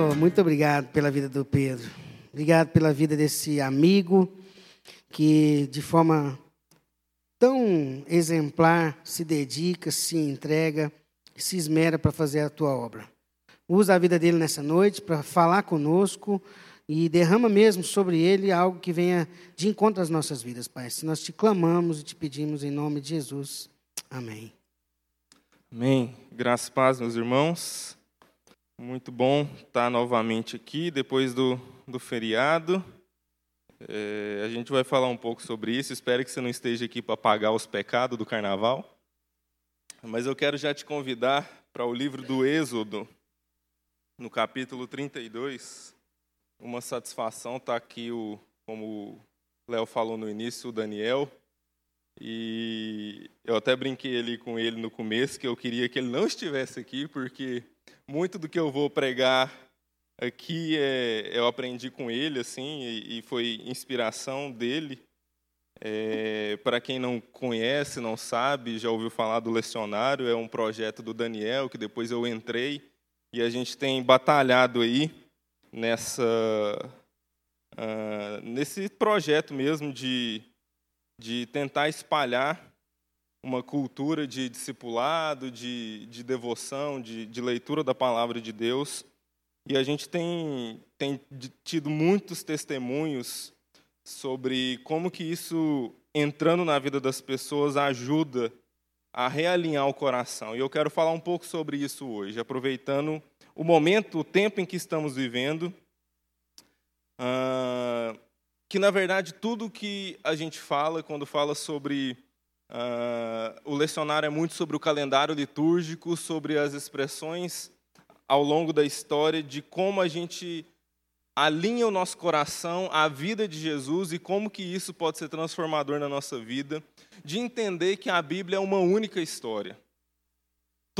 Senhor, muito obrigado pela vida do Pedro. Obrigado pela vida desse amigo que, de forma tão exemplar, se dedica, se entrega, se esmera para fazer a tua obra. Usa a vida dele nessa noite para falar conosco e derrama mesmo sobre ele algo que venha de encontro às nossas vidas, Pai. Se nós te clamamos e te pedimos em nome de Jesus. Amém. Amém. Graças e paz, meus irmãos. Muito bom estar novamente aqui depois do, do feriado. É, a gente vai falar um pouco sobre isso. Espero que você não esteja aqui para pagar os pecados do carnaval. Mas eu quero já te convidar para o livro do Êxodo, no capítulo 32. Uma satisfação estar aqui, o, como o Léo falou no início, o Daniel. E eu até brinquei ali com ele no começo que eu queria que ele não estivesse aqui, porque muito do que eu vou pregar aqui é, eu aprendi com ele, assim, e, e foi inspiração dele. É, Para quem não conhece, não sabe, já ouviu falar do Lecionário, é um projeto do Daniel, que depois eu entrei, e a gente tem batalhado aí nessa, uh, nesse projeto mesmo de, de tentar espalhar uma cultura de discipulado, de, de devoção, de, de leitura da palavra de Deus e a gente tem, tem tido muitos testemunhos sobre como que isso, entrando na vida das pessoas, ajuda a realinhar o coração. E eu quero falar um pouco sobre isso hoje, aproveitando o momento, o tempo em que estamos vivendo, uh, que na verdade tudo que a gente fala, quando fala sobre uh, o lecionário é muito sobre o calendário litúrgico, sobre as expressões ao longo da história de como a gente alinha o nosso coração à vida de Jesus e como que isso pode ser transformador na nossa vida, de entender que a Bíblia é uma única história.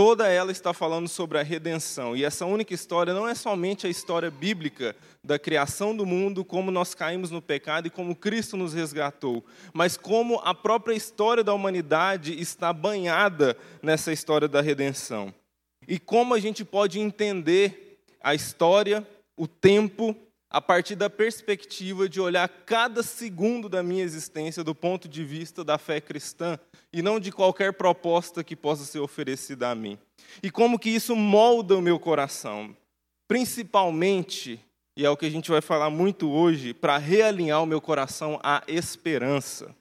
Toda ela está falando sobre a redenção, e essa única história não é somente a história bíblica da criação do mundo, como nós caímos no pecado e como Cristo nos resgatou, mas como a própria história da humanidade está banhada nessa história da redenção. E como a gente pode entender a história, o tempo, a partir da perspectiva de olhar cada segundo da minha existência do ponto de vista da fé cristã e não de qualquer proposta que possa ser oferecida a mim. E como que isso molda o meu coração, principalmente, e é o que a gente vai falar muito hoje, para realinhar o meu coração à esperança.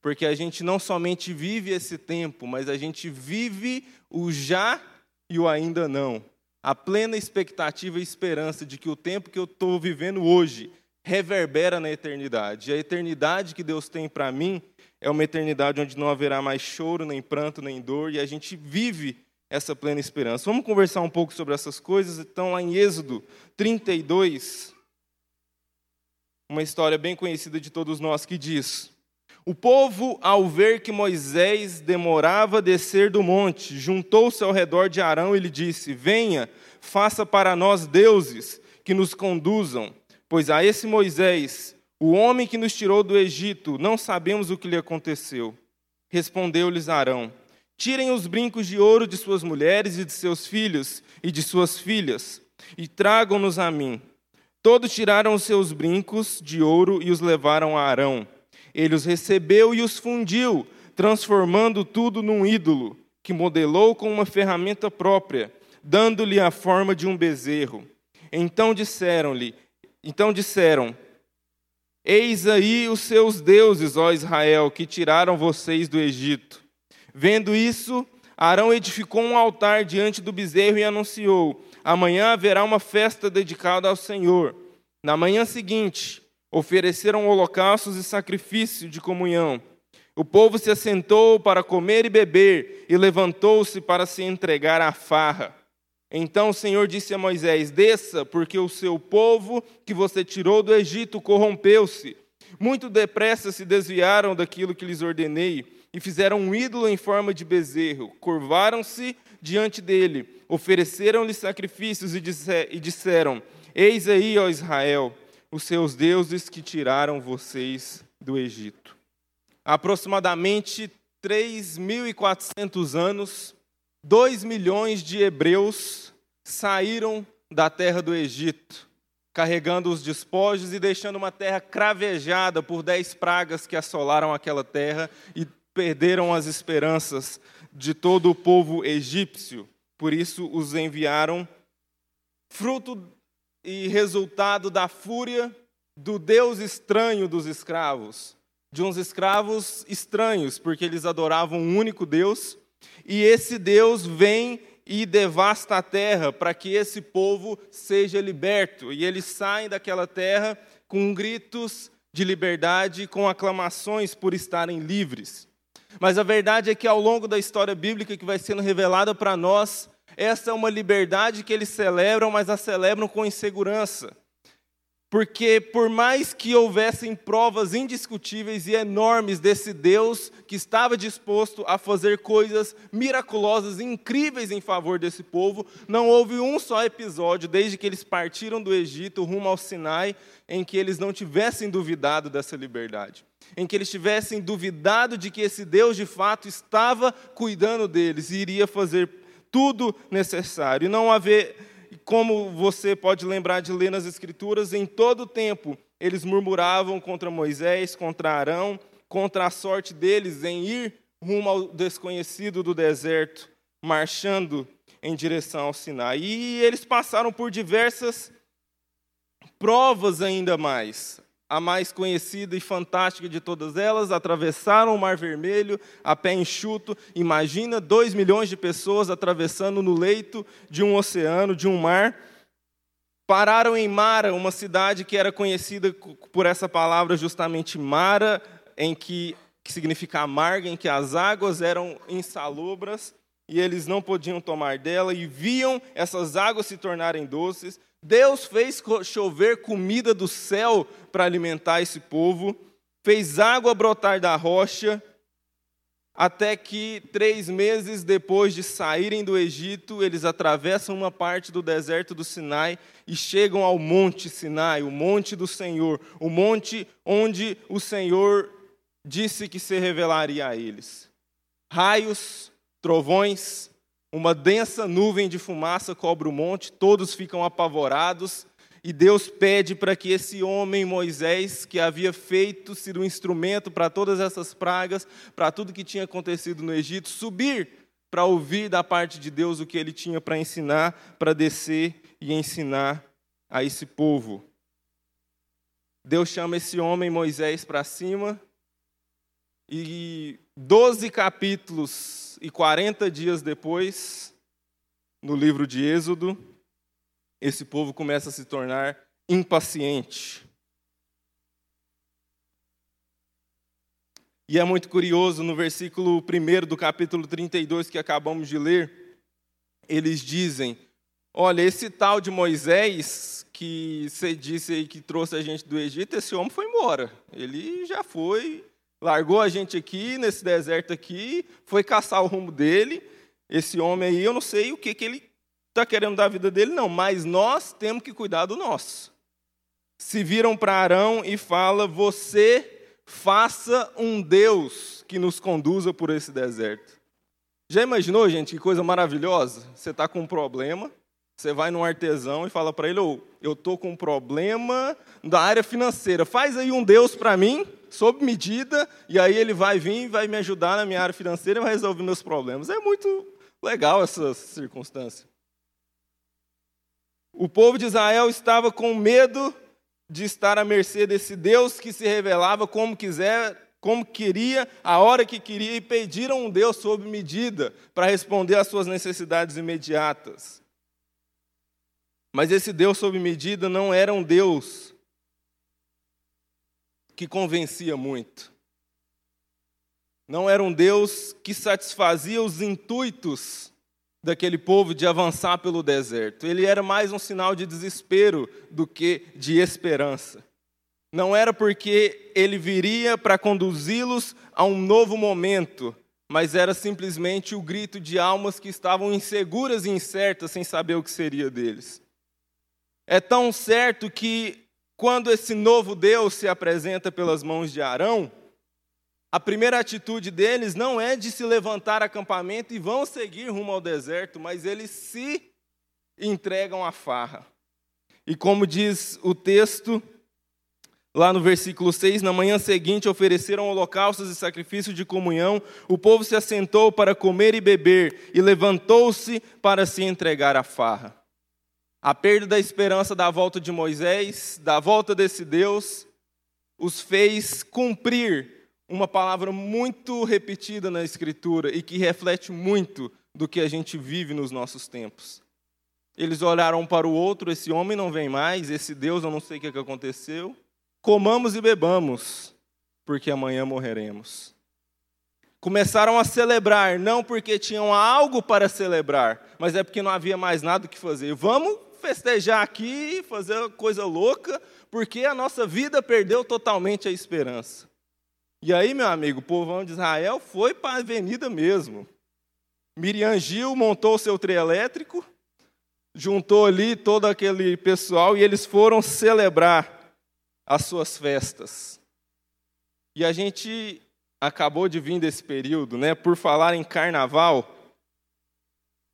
Porque a gente não somente vive esse tempo, mas a gente vive o já e o ainda não. A plena expectativa e esperança de que o tempo que eu estou vivendo hoje reverbera na eternidade. E a eternidade que Deus tem para mim é uma eternidade onde não haverá mais choro, nem pranto, nem dor, e a gente vive essa plena esperança. Vamos conversar um pouco sobre essas coisas? Então, lá em Êxodo 32, uma história bem conhecida de todos nós que diz: o povo, ao ver que Moisés demorava a descer do monte, juntou-se ao redor de Arão e lhe disse: Venha, faça para nós deuses que nos conduzam, pois a esse Moisés, o homem que nos tirou do Egito, não sabemos o que lhe aconteceu. Respondeu-lhes Arão: Tirem os brincos de ouro de suas mulheres e de seus filhos e de suas filhas, e tragam-nos a mim. Todos tiraram os seus brincos de ouro e os levaram a Arão. Ele os recebeu e os fundiu, transformando tudo num ídolo, que modelou com uma ferramenta própria, dando-lhe a forma de um bezerro. Então disseram-lhe, então disseram: Eis aí os seus deuses, ó Israel, que tiraram vocês do Egito. Vendo isso, Arão edificou um altar diante do bezerro e anunciou: Amanhã haverá uma festa dedicada ao Senhor. Na manhã seguinte, ofereceram holocaustos e sacrifício de comunhão. O povo se assentou para comer e beber e levantou-se para se entregar à farra. Então o Senhor disse a Moisés: Desça, porque o seu povo que você tirou do Egito corrompeu-se. Muito depressa se desviaram daquilo que lhes ordenei e fizeram um ídolo em forma de bezerro. Curvaram-se diante dele, ofereceram-lhe sacrifícios e disseram: Eis aí, ó Israel, os seus deuses que tiraram vocês do Egito. Há aproximadamente 3.400 anos, 2 milhões de hebreus saíram da terra do Egito, carregando os despojos e deixando uma terra cravejada por dez pragas que assolaram aquela terra e perderam as esperanças de todo o povo egípcio. Por isso os enviaram, fruto e resultado da fúria do Deus estranho dos escravos, de uns escravos estranhos, porque eles adoravam um único Deus, e esse Deus vem e devasta a terra para que esse povo seja liberto, e eles saem daquela terra com gritos de liberdade, com aclamações por estarem livres. Mas a verdade é que ao longo da história bíblica que vai sendo revelada para nós, essa é uma liberdade que eles celebram, mas a celebram com insegurança. Porque, por mais que houvessem provas indiscutíveis e enormes desse Deus que estava disposto a fazer coisas miraculosas e incríveis em favor desse povo, não houve um só episódio, desde que eles partiram do Egito rumo ao Sinai, em que eles não tivessem duvidado dessa liberdade. Em que eles tivessem duvidado de que esse Deus de fato estava cuidando deles e iria fazer tudo necessário. E não haver como você pode lembrar de ler nas Escrituras, em todo o tempo eles murmuravam contra Moisés, contra Arão, contra a sorte deles em ir rumo ao desconhecido do deserto, marchando em direção ao Sinai. E eles passaram por diversas provas ainda mais a mais conhecida e fantástica de todas elas, atravessaram o Mar Vermelho a pé enxuto. Imagina dois milhões de pessoas atravessando no leito de um oceano, de um mar. Pararam em Mara, uma cidade que era conhecida por essa palavra justamente Mara, em que, que significa amarga, em que as águas eram insalubras e eles não podiam tomar dela, e viam essas águas se tornarem doces. Deus fez chover comida do céu para alimentar esse povo, fez água brotar da rocha, até que três meses depois de saírem do Egito, eles atravessam uma parte do deserto do Sinai e chegam ao Monte Sinai, o Monte do Senhor, o monte onde o Senhor disse que se revelaria a eles. Raios, trovões, uma densa nuvem de fumaça cobre o monte, todos ficam apavorados, e Deus pede para que esse homem, Moisés, que havia feito, sido um instrumento para todas essas pragas, para tudo que tinha acontecido no Egito, subir para ouvir da parte de Deus o que ele tinha para ensinar, para descer e ensinar a esse povo. Deus chama esse homem, Moisés, para cima, e doze capítulos e 40 dias depois, no livro de Êxodo, esse povo começa a se tornar impaciente. E é muito curioso, no versículo 1 do capítulo 32 que acabamos de ler, eles dizem: Olha, esse tal de Moisés, que você disse aí que trouxe a gente do Egito, esse homem foi embora. Ele já foi largou a gente aqui, nesse deserto aqui, foi caçar o rumo dele. Esse homem aí, eu não sei o que, que ele está querendo da vida dele, não, mas nós temos que cuidar do nosso. Se viram para Arão e fala: Você faça um Deus que nos conduza por esse deserto. Já imaginou, gente, que coisa maravilhosa? Você está com um problema, você vai num artesão e fala para ele: oh, Eu estou com um problema da área financeira, faz aí um Deus para mim sob medida, e aí ele vai vir e vai me ajudar na minha área financeira e vai resolver meus problemas. É muito legal essa circunstância. O povo de Israel estava com medo de estar à mercê desse Deus que se revelava como quiser, como queria, a hora que queria, e pediram um Deus sob medida para responder às suas necessidades imediatas. Mas esse Deus sob medida não era um Deus que convencia muito. Não era um Deus que satisfazia os intuitos daquele povo de avançar pelo deserto. Ele era mais um sinal de desespero do que de esperança. Não era porque ele viria para conduzi-los a um novo momento, mas era simplesmente o grito de almas que estavam inseguras e incertas, sem saber o que seria deles. É tão certo que quando esse novo Deus se apresenta pelas mãos de Arão, a primeira atitude deles não é de se levantar acampamento e vão seguir rumo ao deserto, mas eles se entregam a farra. E como diz o texto, lá no versículo 6, na manhã seguinte ofereceram holocaustos e sacrifícios de comunhão, o povo se assentou para comer e beber, e levantou-se para se entregar à farra. A perda da esperança da volta de Moisés, da volta desse Deus, os fez cumprir uma palavra muito repetida na Escritura e que reflete muito do que a gente vive nos nossos tempos. Eles olharam para o outro, esse homem não vem mais, esse Deus eu não sei o que aconteceu. Comamos e bebamos, porque amanhã morreremos. Começaram a celebrar, não porque tinham algo para celebrar, mas é porque não havia mais nada que fazer. Vamos festejar aqui, fazer coisa louca, porque a nossa vida perdeu totalmente a esperança. E aí, meu amigo, o povão de Israel foi para a avenida mesmo. Miriam Gil montou seu trio elétrico, juntou ali todo aquele pessoal e eles foram celebrar as suas festas. E a gente acabou de vir desse período, né? Por falar em carnaval,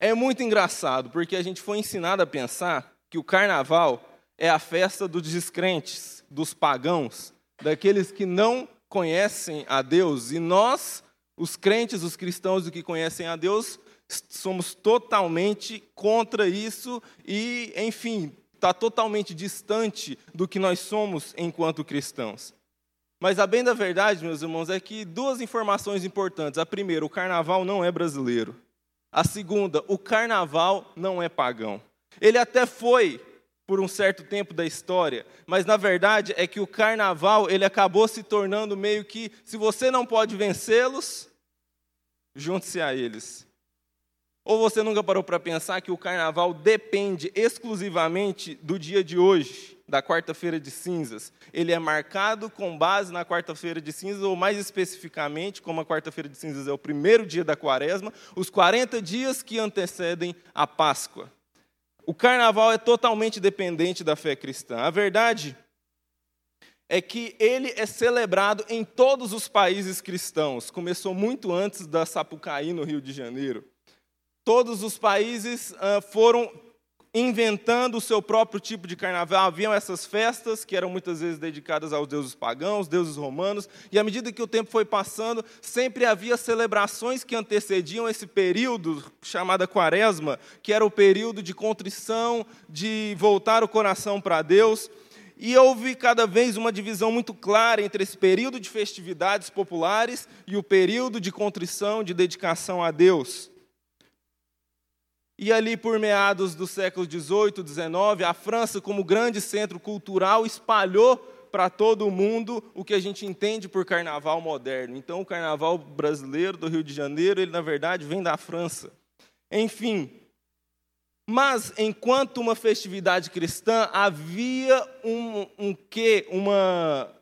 é muito engraçado, porque a gente foi ensinado a pensar que o carnaval é a festa dos descrentes, dos pagãos, daqueles que não conhecem a Deus. E nós, os crentes, os cristãos que conhecem a Deus, somos totalmente contra isso e, enfim, está totalmente distante do que nós somos enquanto cristãos. Mas a bem da verdade, meus irmãos, é que duas informações importantes. A primeira, o carnaval não é brasileiro. A segunda, o carnaval não é pagão. Ele até foi por um certo tempo da história, mas na verdade é que o carnaval ele acabou se tornando meio que, se você não pode vencê-los, junte-se a eles. Ou você nunca parou para pensar que o carnaval depende exclusivamente do dia de hoje, da quarta-feira de cinzas? Ele é marcado com base na quarta-feira de cinzas, ou mais especificamente, como a quarta-feira de cinzas é o primeiro dia da quaresma, os 40 dias que antecedem a Páscoa. O carnaval é totalmente dependente da fé cristã. A verdade é que ele é celebrado em todos os países cristãos. Começou muito antes da Sapucaí, no Rio de Janeiro. Todos os países uh, foram inventando o seu próprio tipo de carnaval. Haviam essas festas que eram muitas vezes dedicadas aos deuses pagãos, deuses romanos, e à medida que o tempo foi passando, sempre havia celebrações que antecediam esse período chamada Quaresma, que era o período de contrição, de voltar o coração para Deus. E houve cada vez uma divisão muito clara entre esse período de festividades populares e o período de contrição, de dedicação a Deus. E ali, por meados do século XVIII, XIX, a França, como grande centro cultural, espalhou para todo mundo o que a gente entende por carnaval moderno. Então, o carnaval brasileiro do Rio de Janeiro, ele na verdade vem da França. Enfim, mas enquanto uma festividade cristã, havia um, um quê, uma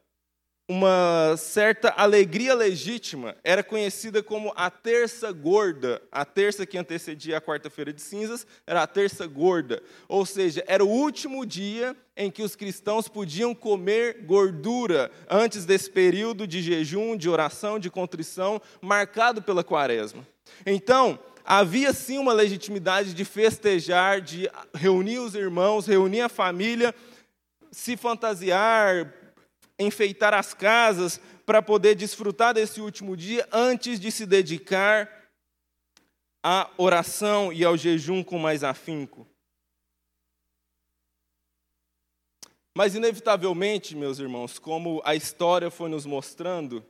uma certa alegria legítima, era conhecida como a terça gorda. A terça que antecedia a quarta-feira de cinzas era a terça gorda. Ou seja, era o último dia em que os cristãos podiam comer gordura antes desse período de jejum, de oração, de contrição, marcado pela quaresma. Então, havia sim uma legitimidade de festejar, de reunir os irmãos, reunir a família, se fantasiar, enfeitar as casas para poder desfrutar desse último dia antes de se dedicar à oração e ao jejum com mais afinco. Mas, inevitavelmente, meus irmãos, como a história foi nos mostrando,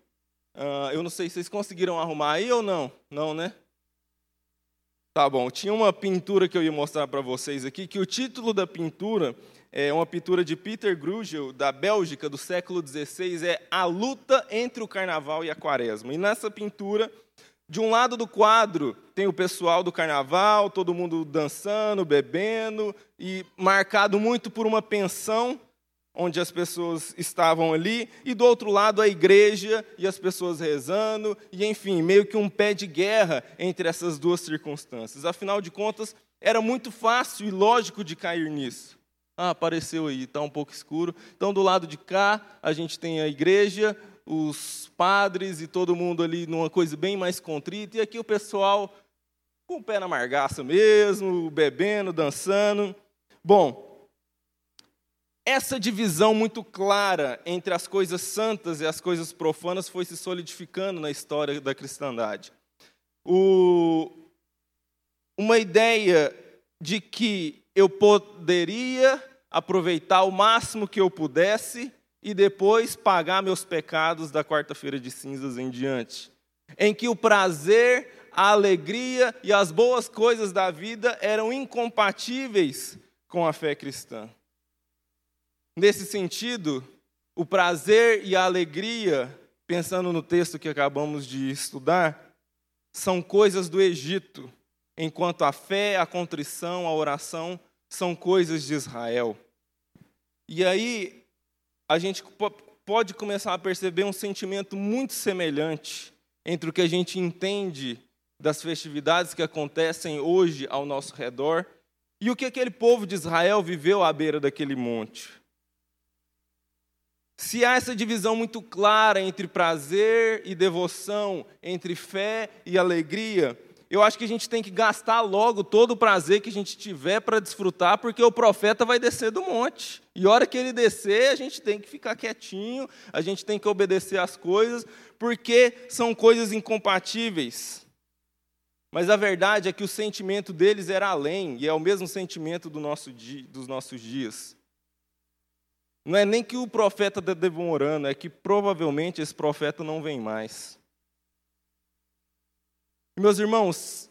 uh, eu não sei se vocês conseguiram arrumar aí ou não. Não, né? Tá bom. Tinha uma pintura que eu ia mostrar para vocês aqui, que o título da pintura é uma pintura de Peter Grugel, da Bélgica, do século XVI, é A Luta entre o Carnaval e a Quaresma. E nessa pintura, de um lado do quadro, tem o pessoal do carnaval, todo mundo dançando, bebendo, e marcado muito por uma pensão, onde as pessoas estavam ali, e do outro lado a igreja e as pessoas rezando, e enfim, meio que um pé de guerra entre essas duas circunstâncias. Afinal de contas, era muito fácil e lógico de cair nisso. Ah, apareceu aí, está um pouco escuro. Então, do lado de cá, a gente tem a igreja, os padres e todo mundo ali numa coisa bem mais contrita. E aqui o pessoal com o pé na margaça mesmo, bebendo, dançando. Bom, essa divisão muito clara entre as coisas santas e as coisas profanas foi se solidificando na história da cristandade. O, uma ideia de que eu poderia aproveitar o máximo que eu pudesse e depois pagar meus pecados da quarta-feira de cinzas em diante. Em que o prazer, a alegria e as boas coisas da vida eram incompatíveis com a fé cristã. Nesse sentido, o prazer e a alegria, pensando no texto que acabamos de estudar, são coisas do Egito, enquanto a fé, a contrição, a oração são coisas de Israel. E aí a gente pode começar a perceber um sentimento muito semelhante entre o que a gente entende das festividades que acontecem hoje ao nosso redor e o que aquele povo de Israel viveu à beira daquele monte. Se há essa divisão muito clara entre prazer e devoção, entre fé e alegria, eu acho que a gente tem que gastar logo todo o prazer que a gente tiver para desfrutar, porque o profeta vai descer do monte. E a hora que ele descer, a gente tem que ficar quietinho, a gente tem que obedecer às coisas, porque são coisas incompatíveis. Mas a verdade é que o sentimento deles era além, e é o mesmo sentimento do nosso dia, dos nossos dias. Não é nem que o profeta está demorando, é que provavelmente esse profeta não vem mais. Meus irmãos,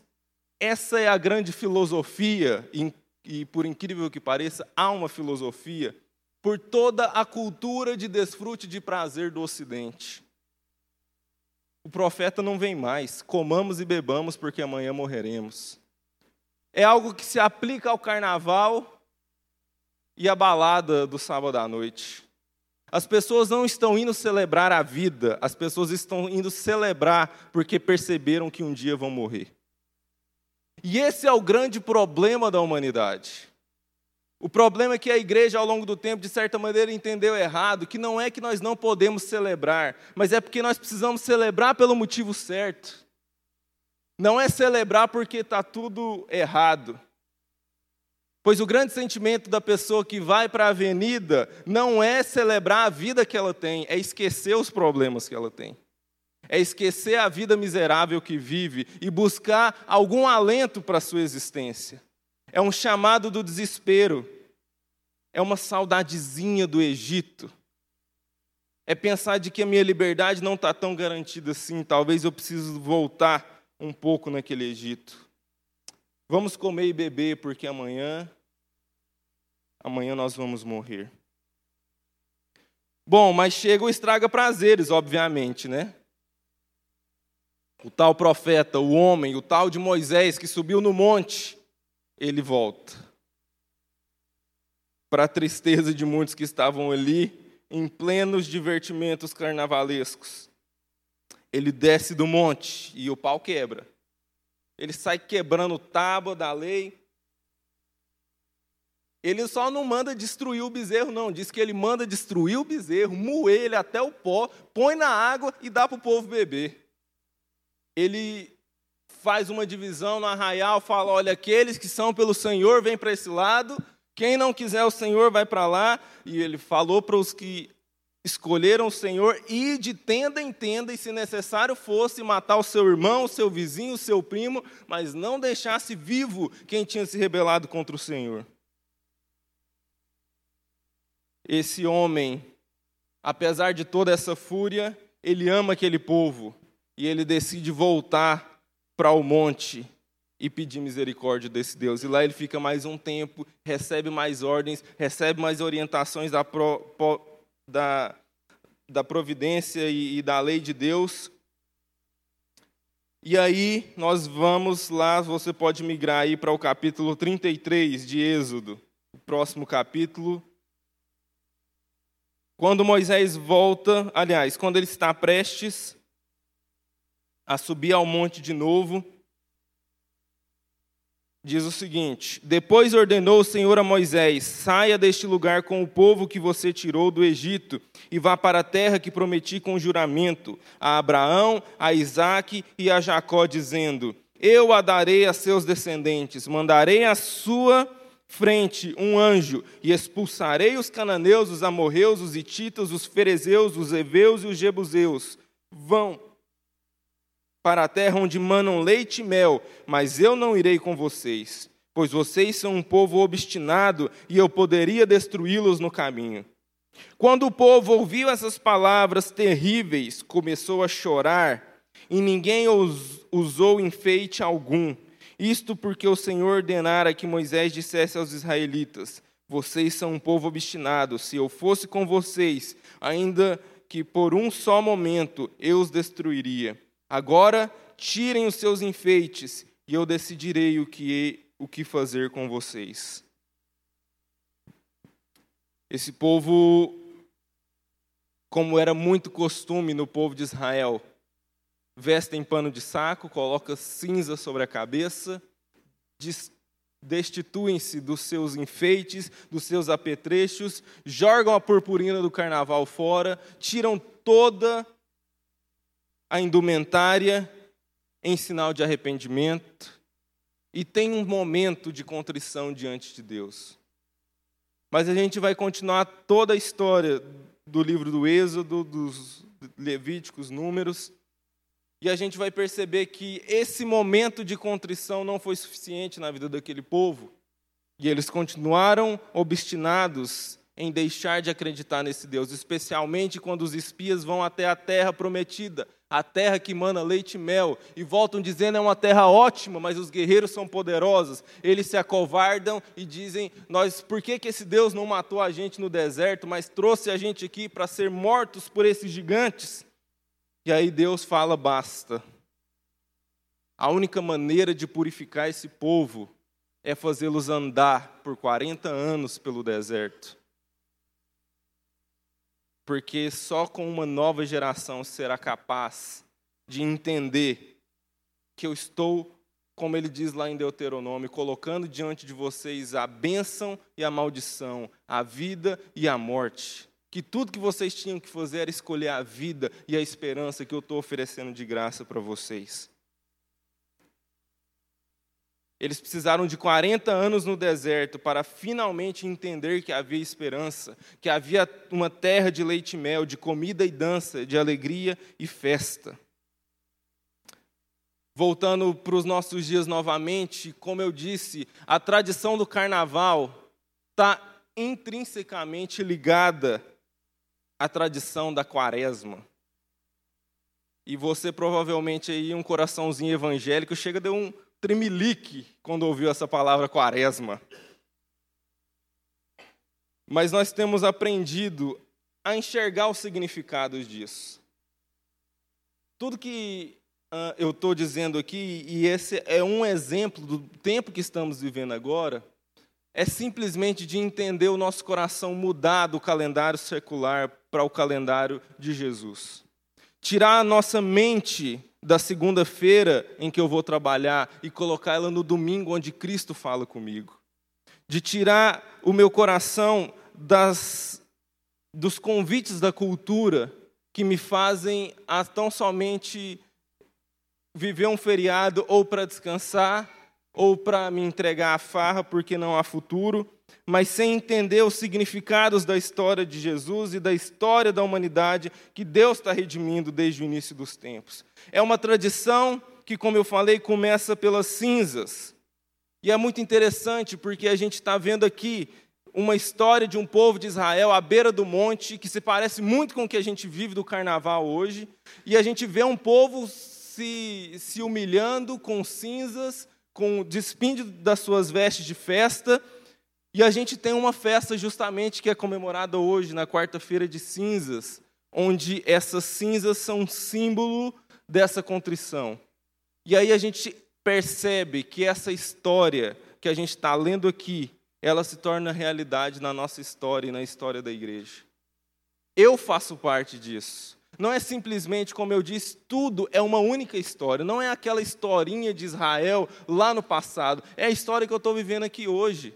essa é a grande filosofia, e por incrível que pareça, há uma filosofia por toda a cultura de desfrute de prazer do Ocidente. O profeta não vem mais, comamos e bebamos porque amanhã morreremos. É algo que se aplica ao carnaval e à balada do sábado à noite. As pessoas não estão indo celebrar a vida, as pessoas estão indo celebrar porque perceberam que um dia vão morrer. E esse é o grande problema da humanidade. O problema é que a igreja, ao longo do tempo, de certa maneira, entendeu errado, que não é que nós não podemos celebrar, mas é porque nós precisamos celebrar pelo motivo certo. Não é celebrar porque está tudo errado. Pois o grande sentimento da pessoa que vai para a avenida não é celebrar a vida que ela tem, é esquecer os problemas que ela tem. É esquecer a vida miserável que vive e buscar algum alento para a sua existência. É um chamado do desespero. É uma saudadezinha do Egito. É pensar de que a minha liberdade não está tão garantida assim. Talvez eu precise voltar um pouco naquele Egito. Vamos comer e beber, porque amanhã, amanhã nós vamos morrer. Bom, mas chega o estraga prazeres, obviamente, né? O tal profeta, o homem, o tal de Moisés que subiu no monte, ele volta. Para a tristeza de muitos que estavam ali, em plenos divertimentos carnavalescos. Ele desce do monte e o pau quebra. Ele sai quebrando tábua da lei. Ele só não manda destruir o bezerro, não. Diz que ele manda destruir o bezerro, moer ele até o pó, põe na água e dá para o povo beber. Ele faz uma divisão no arraial, fala: olha, aqueles que são pelo Senhor vêm para esse lado, quem não quiser o Senhor vai para lá. E ele falou para os que escolheram o Senhor ir de tenda em tenda, e se necessário fosse matar o seu irmão, o seu vizinho, o seu primo, mas não deixasse vivo quem tinha se rebelado contra o Senhor. Esse homem, apesar de toda essa fúria, ele ama aquele povo e ele decide voltar para o monte e pedir misericórdia desse Deus. E lá ele fica mais um tempo, recebe mais ordens, recebe mais orientações da, pro, da, da providência e, e da lei de Deus. E aí nós vamos lá, você pode migrar aí para o capítulo 33 de Êxodo, o próximo capítulo. Quando Moisés volta, aliás, quando ele está prestes a subir ao monte de novo, diz o seguinte: Depois ordenou o Senhor a Moisés: Saia deste lugar com o povo que você tirou do Egito e vá para a terra que prometi com juramento a Abraão, a Isaque e a Jacó, dizendo: eu a darei a seus descendentes, mandarei à sua frente um anjo, e expulsarei os cananeus, os amorreus, os ititas, os ferezeus, os heveus e os jebuseus. Vão para a terra onde manam leite e mel, mas eu não irei com vocês, pois vocês são um povo obstinado e eu poderia destruí-los no caminho. Quando o povo ouviu essas palavras terríveis, começou a chorar, e ninguém usou enfeite algum. Isto porque o Senhor ordenara que Moisés dissesse aos israelitas: Vocês são um povo obstinado. Se eu fosse com vocês, ainda que por um só momento eu os destruiria. Agora tirem os seus enfeites e eu decidirei o que, o que fazer com vocês. Esse povo, como era muito costume no povo de Israel, vestem pano de saco, coloca cinza sobre a cabeça, destituem-se dos seus enfeites, dos seus apetrechos, jogam a purpurina do carnaval fora, tiram toda a indumentária em sinal de arrependimento e tem um momento de contrição diante de Deus. Mas a gente vai continuar toda a história do livro do Êxodo, dos Levíticos, Números, e a gente vai perceber que esse momento de contrição não foi suficiente na vida daquele povo, e eles continuaram obstinados em deixar de acreditar nesse Deus, especialmente quando os espias vão até a terra prometida, a terra que mana leite e mel, e voltam dizendo é uma terra ótima, mas os guerreiros são poderosos. Eles se acovardam e dizem: "Nós, por que que esse Deus não matou a gente no deserto, mas trouxe a gente aqui para ser mortos por esses gigantes?" E aí Deus fala: "Basta. A única maneira de purificar esse povo é fazê-los andar por 40 anos pelo deserto porque só com uma nova geração será capaz de entender que eu estou, como ele diz lá em Deuteronômio, colocando diante de vocês a bênção e a maldição, a vida e a morte. Que tudo que vocês tinham que fazer era escolher a vida e a esperança que eu estou oferecendo de graça para vocês. Eles precisaram de 40 anos no deserto para finalmente entender que havia esperança, que havia uma terra de leite e mel, de comida e dança, de alegria e festa. Voltando para os nossos dias novamente, como eu disse, a tradição do carnaval está intrinsecamente ligada à tradição da quaresma. E você provavelmente aí, um coraçãozinho evangélico, chega de um tremelique quando ouviu essa palavra quaresma. Mas nós temos aprendido a enxergar os significados disso. Tudo que uh, eu estou dizendo aqui, e esse é um exemplo do tempo que estamos vivendo agora, é simplesmente de entender o nosso coração mudar do calendário secular para o calendário de Jesus. Tirar a nossa mente da segunda-feira em que eu vou trabalhar e colocar ela no domingo onde Cristo fala comigo. De tirar o meu coração das, dos convites da cultura que me fazem a tão somente viver um feriado ou para descansar ou para me entregar à farra porque não há futuro mas sem entender os significados da história de Jesus e da história da humanidade que Deus está redimindo desde o início dos tempos. É uma tradição que, como eu falei, começa pelas cinzas. E é muito interessante porque a gente está vendo aqui uma história de um povo de Israel à beira do monte, que se parece muito com o que a gente vive do carnaval hoje, e a gente vê um povo se, se humilhando com cinzas, com despindo das suas vestes de festa, e a gente tem uma festa justamente que é comemorada hoje, na quarta-feira de cinzas, onde essas cinzas são símbolo dessa contrição. E aí a gente percebe que essa história que a gente está lendo aqui, ela se torna realidade na nossa história e na história da igreja. Eu faço parte disso. Não é simplesmente, como eu disse, tudo é uma única história. Não é aquela historinha de Israel lá no passado. É a história que eu estou vivendo aqui hoje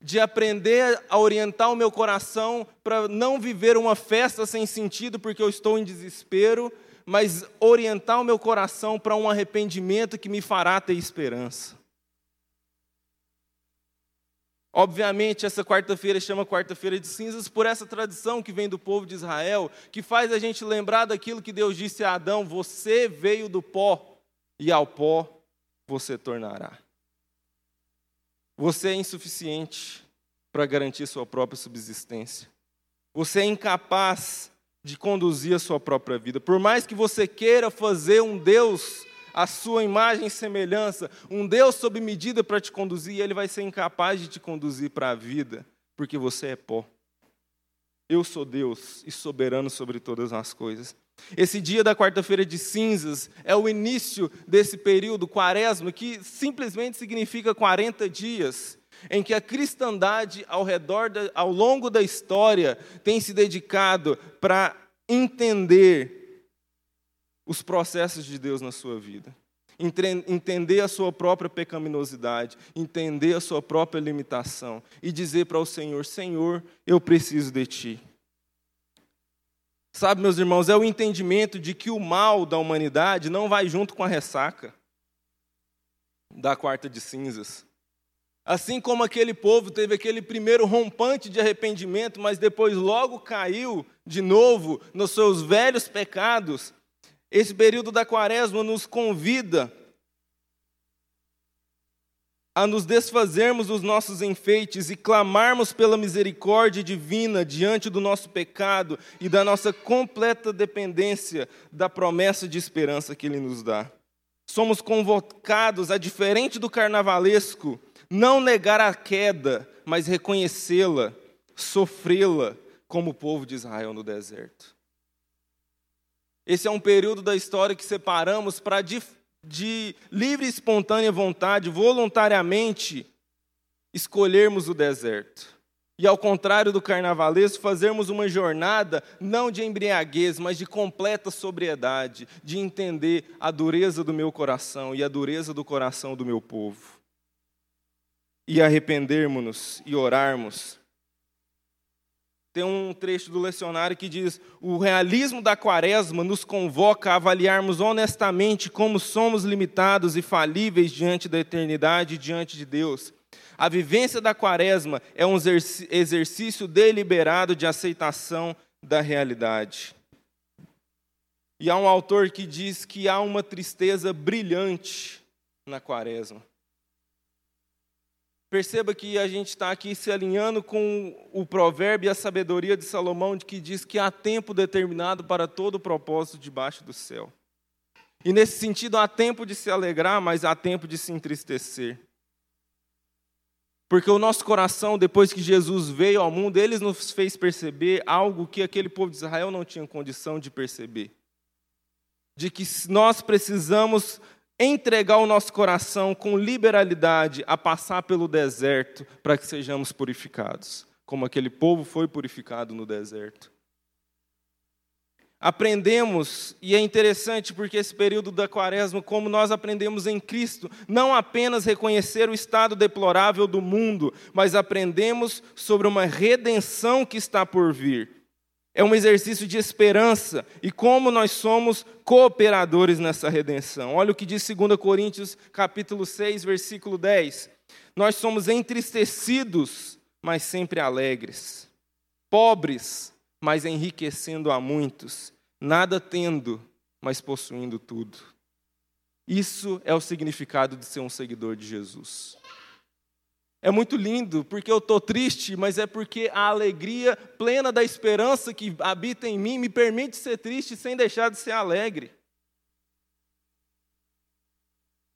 de aprender a orientar o meu coração para não viver uma festa sem sentido porque eu estou em desespero, mas orientar o meu coração para um arrependimento que me fará ter esperança. Obviamente, essa quarta-feira chama Quarta-feira de Cinzas por essa tradição que vem do povo de Israel, que faz a gente lembrar daquilo que Deus disse a Adão: Você veio do pó, e ao pó você tornará. Você é insuficiente para garantir sua própria subsistência. Você é incapaz de conduzir a sua própria vida. Por mais que você queira fazer um Deus a sua imagem e semelhança, um Deus sob medida para te conduzir, ele vai ser incapaz de te conduzir para a vida, porque você é pó. Eu sou Deus e soberano sobre todas as coisas. Esse dia da quarta-feira de cinzas é o início desse período quaresma, que simplesmente significa 40 dias, em que a cristandade ao redor, da, ao longo da história, tem se dedicado para entender os processos de Deus na sua vida. Entender a sua própria pecaminosidade, entender a sua própria limitação e dizer para o Senhor: Senhor, eu preciso de Ti. Sabe, meus irmãos, é o entendimento de que o mal da humanidade não vai junto com a ressaca da quarta de cinzas. Assim como aquele povo teve aquele primeiro rompante de arrependimento, mas depois logo caiu de novo nos seus velhos pecados, esse período da quaresma nos convida a nos desfazermos dos nossos enfeites e clamarmos pela misericórdia divina diante do nosso pecado e da nossa completa dependência da promessa de esperança que Ele nos dá. Somos convocados a, diferente do carnavalesco, não negar a queda, mas reconhecê-la, sofrê-la, como o povo de Israel no deserto. Esse é um período da história que separamos para, de, de livre e espontânea vontade, voluntariamente, escolhermos o deserto. E ao contrário do carnavalesco, fazermos uma jornada não de embriaguez, mas de completa sobriedade, de entender a dureza do meu coração e a dureza do coração do meu povo e arrependermos-nos e orarmos. Tem um trecho do lecionário que diz: o realismo da quaresma nos convoca a avaliarmos honestamente como somos limitados e falíveis diante da eternidade e diante de Deus. A vivência da quaresma é um exercício deliberado de aceitação da realidade. E há um autor que diz que há uma tristeza brilhante na quaresma. Perceba que a gente está aqui se alinhando com o provérbio e a sabedoria de Salomão, de que diz que há tempo determinado para todo o propósito debaixo do céu. E nesse sentido, há tempo de se alegrar, mas há tempo de se entristecer. Porque o nosso coração, depois que Jesus veio ao mundo, ele nos fez perceber algo que aquele povo de Israel não tinha condição de perceber. De que nós precisamos entregar o nosso coração com liberalidade a passar pelo deserto para que sejamos purificados, como aquele povo foi purificado no deserto. Aprendemos, e é interessante porque esse período da quaresma, como nós aprendemos em Cristo, não apenas reconhecer o estado deplorável do mundo, mas aprendemos sobre uma redenção que está por vir é um exercício de esperança e como nós somos cooperadores nessa redenção. Olha o que diz 2 Coríntios, capítulo 6, versículo 10. Nós somos entristecidos, mas sempre alegres. Pobres, mas enriquecendo a muitos. Nada tendo, mas possuindo tudo. Isso é o significado de ser um seguidor de Jesus. É muito lindo, porque eu estou triste, mas é porque a alegria plena da esperança que habita em mim me permite ser triste sem deixar de ser alegre.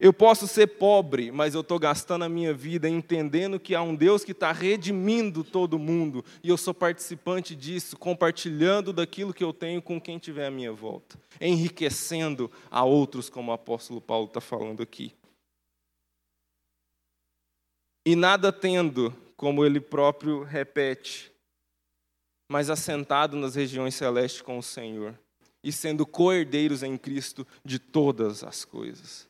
Eu posso ser pobre, mas eu estou gastando a minha vida entendendo que há um Deus que está redimindo todo mundo, e eu sou participante disso, compartilhando daquilo que eu tenho com quem tiver à minha volta, enriquecendo a outros, como o apóstolo Paulo está falando aqui. E nada tendo, como ele próprio repete, mas assentado nas regiões celestes com o Senhor, e sendo coerdeiros em Cristo de todas as coisas.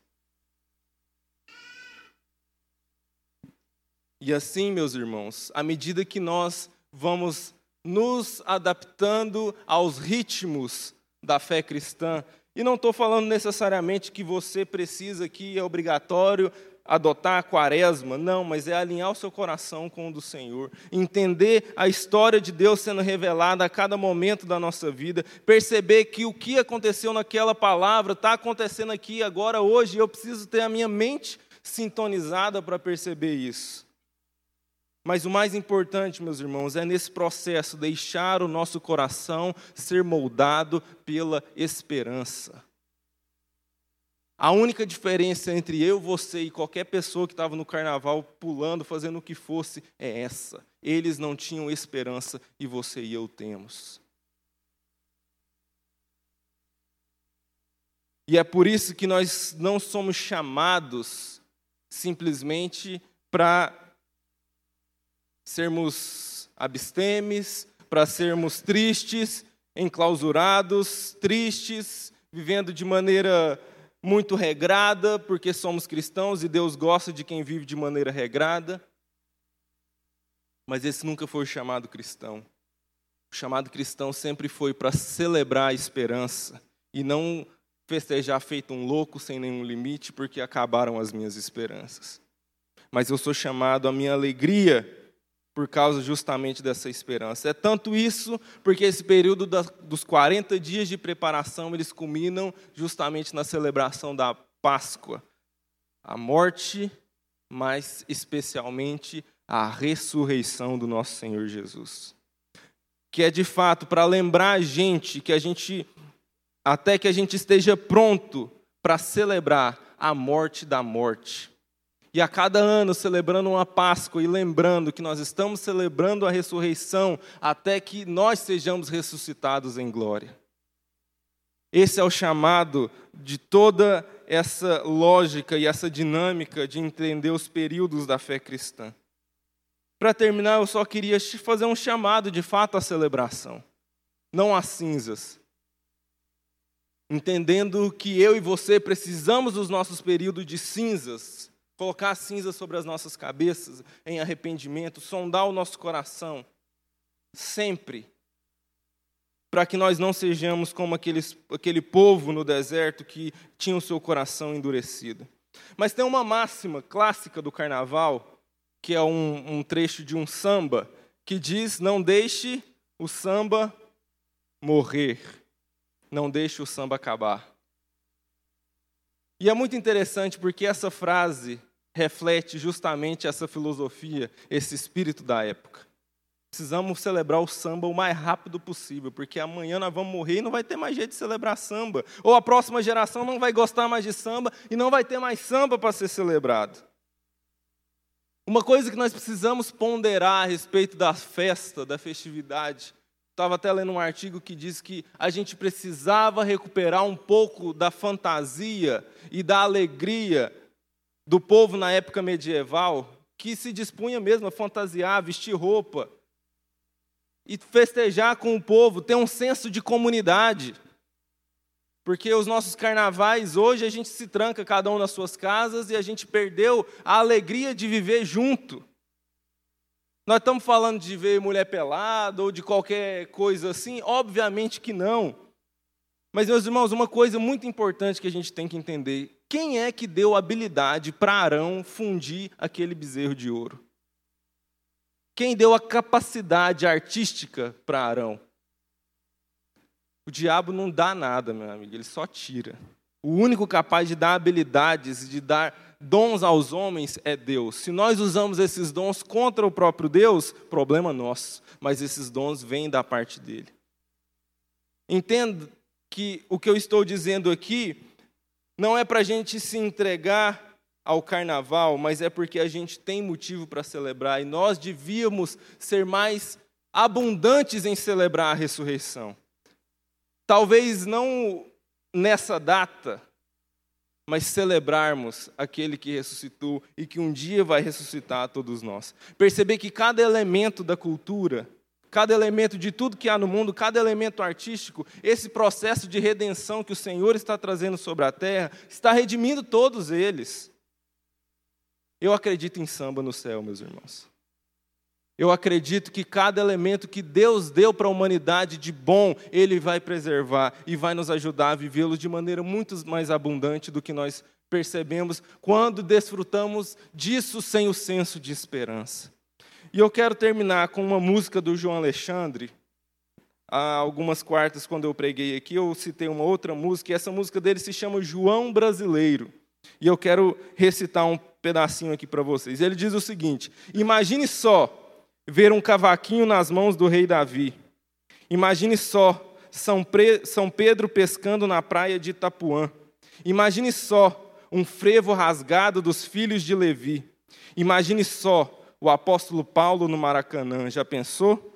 E assim, meus irmãos, à medida que nós vamos nos adaptando aos ritmos da fé cristã, E não estou falando necessariamente que você precisa aqui, é obrigatório adotar a quaresma, não, mas é alinhar o seu coração com o do Senhor, entender a história de Deus sendo revelada a cada momento da nossa vida, perceber que o que aconteceu naquela palavra está acontecendo aqui agora, hoje, eu preciso ter a minha mente sintonizada para perceber isso. Mas o mais importante, meus irmãos, é nesse processo deixar o nosso coração ser moldado pela esperança. A única diferença entre eu, você e qualquer pessoa que estava no carnaval pulando, fazendo o que fosse, é essa. Eles não tinham esperança e você e eu temos. E é por isso que nós não somos chamados simplesmente para sermos abstemes, para sermos tristes, enclausurados, tristes, vivendo de maneira muito regrada, porque somos cristãos e Deus gosta de quem vive de maneira regrada. Mas esse nunca foi o chamado cristão. O chamado cristão sempre foi para celebrar a esperança e não festejar feito um louco sem nenhum limite, porque acabaram as minhas esperanças. Mas eu sou chamado à minha alegria por causa justamente dessa esperança. É tanto isso porque esse período dos 40 dias de preparação, eles culminam justamente na celebração da Páscoa. A morte, mas especialmente a ressurreição do nosso Senhor Jesus. Que é de fato para lembrar a gente que a gente até que a gente esteja pronto para celebrar a morte da morte. E a cada ano celebrando uma Páscoa e lembrando que nós estamos celebrando a ressurreição até que nós sejamos ressuscitados em glória. Esse é o chamado de toda essa lógica e essa dinâmica de entender os períodos da fé cristã. Para terminar, eu só queria fazer um chamado de fato à celebração, não às cinzas. Entendendo que eu e você precisamos dos nossos períodos de cinzas colocar a cinza sobre as nossas cabeças em arrependimento, sondar o nosso coração, sempre, para que nós não sejamos como aqueles, aquele povo no deserto que tinha o seu coração endurecido. Mas tem uma máxima clássica do carnaval, que é um, um trecho de um samba, que diz: Não deixe o samba morrer, não deixe o samba acabar. E é muito interessante porque essa frase reflete justamente essa filosofia, esse espírito da época. Precisamos celebrar o samba o mais rápido possível, porque amanhã nós vamos morrer e não vai ter mais jeito de celebrar samba. Ou a próxima geração não vai gostar mais de samba e não vai ter mais samba para ser celebrado. Uma coisa que nós precisamos ponderar a respeito da festa, da festividade. Estava até lendo um artigo que diz que a gente precisava recuperar um pouco da fantasia e da alegria do povo na época medieval, que se dispunha mesmo a fantasiar, vestir roupa e festejar com o povo, ter um senso de comunidade. Porque os nossos carnavais, hoje a gente se tranca cada um nas suas casas e a gente perdeu a alegria de viver junto. Nós estamos falando de ver mulher pelada ou de qualquer coisa assim? Obviamente que não. Mas, meus irmãos, uma coisa muito importante que a gente tem que entender: quem é que deu habilidade para Arão fundir aquele bezerro de ouro? Quem deu a capacidade artística para Arão? O diabo não dá nada, meu amigo, ele só tira. O único capaz de dar habilidades, de dar dons aos homens é Deus. Se nós usamos esses dons contra o próprio Deus, problema nosso, mas esses dons vêm da parte dele. Entenda que o que eu estou dizendo aqui não é para a gente se entregar ao carnaval, mas é porque a gente tem motivo para celebrar e nós devíamos ser mais abundantes em celebrar a ressurreição. Talvez não nessa data, mas celebrarmos aquele que ressuscitou e que um dia vai ressuscitar a todos nós. Perceber que cada elemento da cultura cada elemento de tudo que há no mundo, cada elemento artístico, esse processo de redenção que o Senhor está trazendo sobre a terra, está redimindo todos eles. Eu acredito em samba no céu, meus irmãos. Eu acredito que cada elemento que Deus deu para a humanidade de bom, Ele vai preservar e vai nos ajudar a vivê-lo de maneira muito mais abundante do que nós percebemos quando desfrutamos disso sem o senso de esperança. E eu quero terminar com uma música do João Alexandre. Há algumas quartas, quando eu preguei aqui, eu citei uma outra música, e essa música dele se chama João Brasileiro. E eu quero recitar um pedacinho aqui para vocês. Ele diz o seguinte: Imagine só ver um cavaquinho nas mãos do rei Davi. Imagine só São, São Pedro pescando na praia de Itapuã. Imagine só um frevo rasgado dos filhos de Levi. Imagine só o apóstolo Paulo no Maracanã. Já pensou?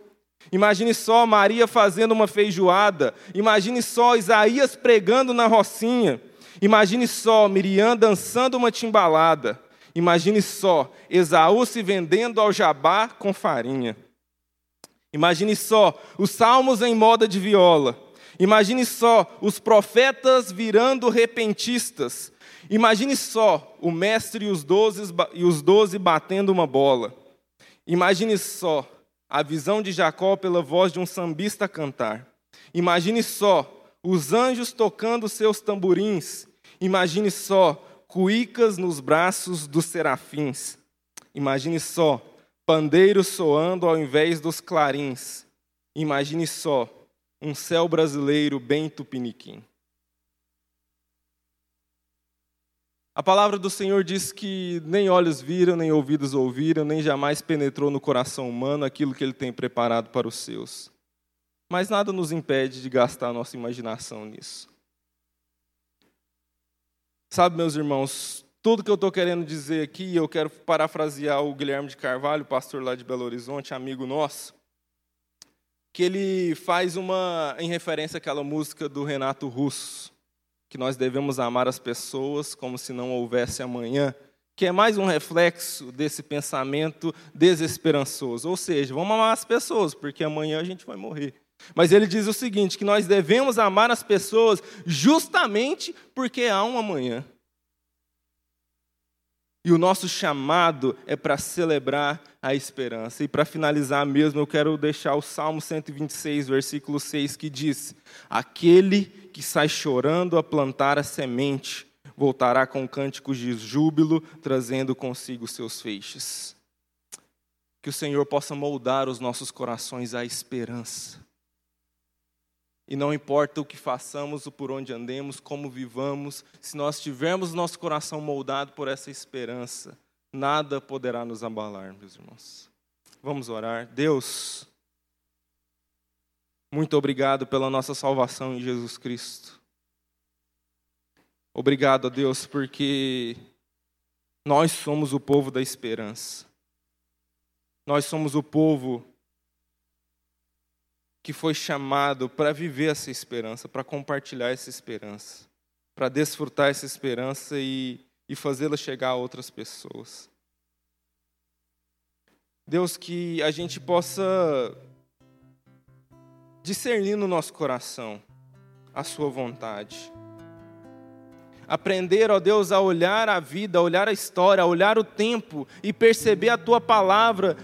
Imagine só Maria fazendo uma feijoada. Imagine só Isaías pregando na rocinha. Imagine só Miriam dançando uma timbalada. Imagine só Esaú se vendendo ao jabá com farinha. Imagine só os salmos em moda de viola. Imagine só os profetas virando repentistas. Imagine só o mestre e os doze, e os doze batendo uma bola. Imagine só a visão de Jacó pela voz de um sambista cantar. Imagine só os anjos tocando seus tamborins. Imagine só cuícas nos braços dos serafins. Imagine só, pandeiros soando ao invés dos clarins. Imagine só, um céu brasileiro bem tupiniquim. A palavra do Senhor diz que nem olhos viram, nem ouvidos ouviram, nem jamais penetrou no coração humano aquilo que ele tem preparado para os seus. Mas nada nos impede de gastar nossa imaginação nisso. Sabe, meus irmãos, tudo que eu estou querendo dizer aqui, eu quero parafrasear o Guilherme de Carvalho, pastor lá de Belo Horizonte, amigo nosso, que ele faz uma em referência àquela música do Renato Russo, que nós devemos amar as pessoas como se não houvesse amanhã, que é mais um reflexo desse pensamento desesperançoso. Ou seja, vamos amar as pessoas, porque amanhã a gente vai morrer. Mas ele diz o seguinte: que nós devemos amar as pessoas justamente porque há um amanhã. E o nosso chamado é para celebrar a esperança. E para finalizar mesmo, eu quero deixar o Salmo 126, versículo 6, que diz: Aquele que sai chorando a plantar a semente, voltará com cânticos de júbilo, trazendo consigo seus feixes. Que o Senhor possa moldar os nossos corações à esperança e não importa o que façamos, ou por onde andemos, como vivamos, se nós tivermos nosso coração moldado por essa esperança, nada poderá nos abalar, meus irmãos. Vamos orar. Deus, muito obrigado pela nossa salvação em Jesus Cristo. Obrigado a Deus porque nós somos o povo da esperança. Nós somos o povo que foi chamado para viver essa esperança, para compartilhar essa esperança, para desfrutar essa esperança e, e fazê-la chegar a outras pessoas. Deus, que a gente possa discernir no nosso coração a Sua vontade. Aprender, ó Deus, a olhar a vida, a olhar a história, a olhar o tempo e perceber a Tua palavra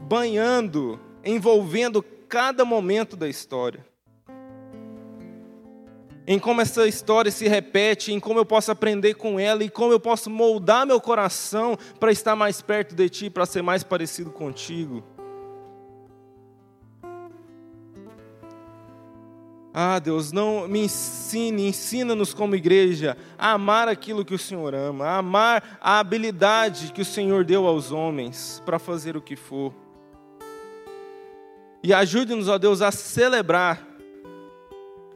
banhando, envolvendo cada momento da história. Em como essa história se repete, em como eu posso aprender com ela e como eu posso moldar meu coração para estar mais perto de Ti, para ser mais parecido contigo. Ah, Deus, não me ensine, ensina-nos como igreja a amar aquilo que o Senhor ama, a amar a habilidade que o Senhor deu aos homens para fazer o que for. E ajude-nos, ó Deus, a celebrar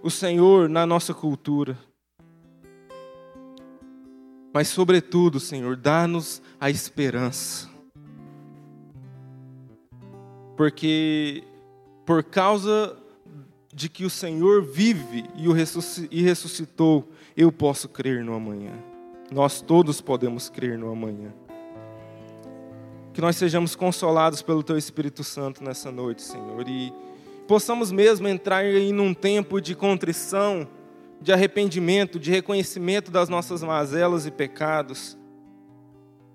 o Senhor na nossa cultura. Mas, sobretudo, Senhor, dá-nos a esperança. Porque, por causa de que o Senhor vive e ressuscitou, eu posso crer no amanhã. Nós todos podemos crer no amanhã que nós sejamos consolados pelo Teu Espírito Santo nessa noite, Senhor, e possamos mesmo entrar em um tempo de contrição, de arrependimento, de reconhecimento das nossas mazelas e pecados,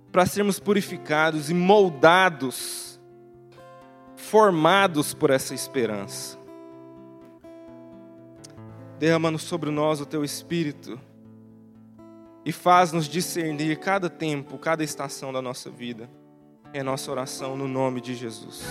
para sermos purificados e moldados formados por essa esperança. Derramando sobre nós o teu espírito e faz-nos discernir cada tempo, cada estação da nossa vida. É nossa oração no nome de Jesus.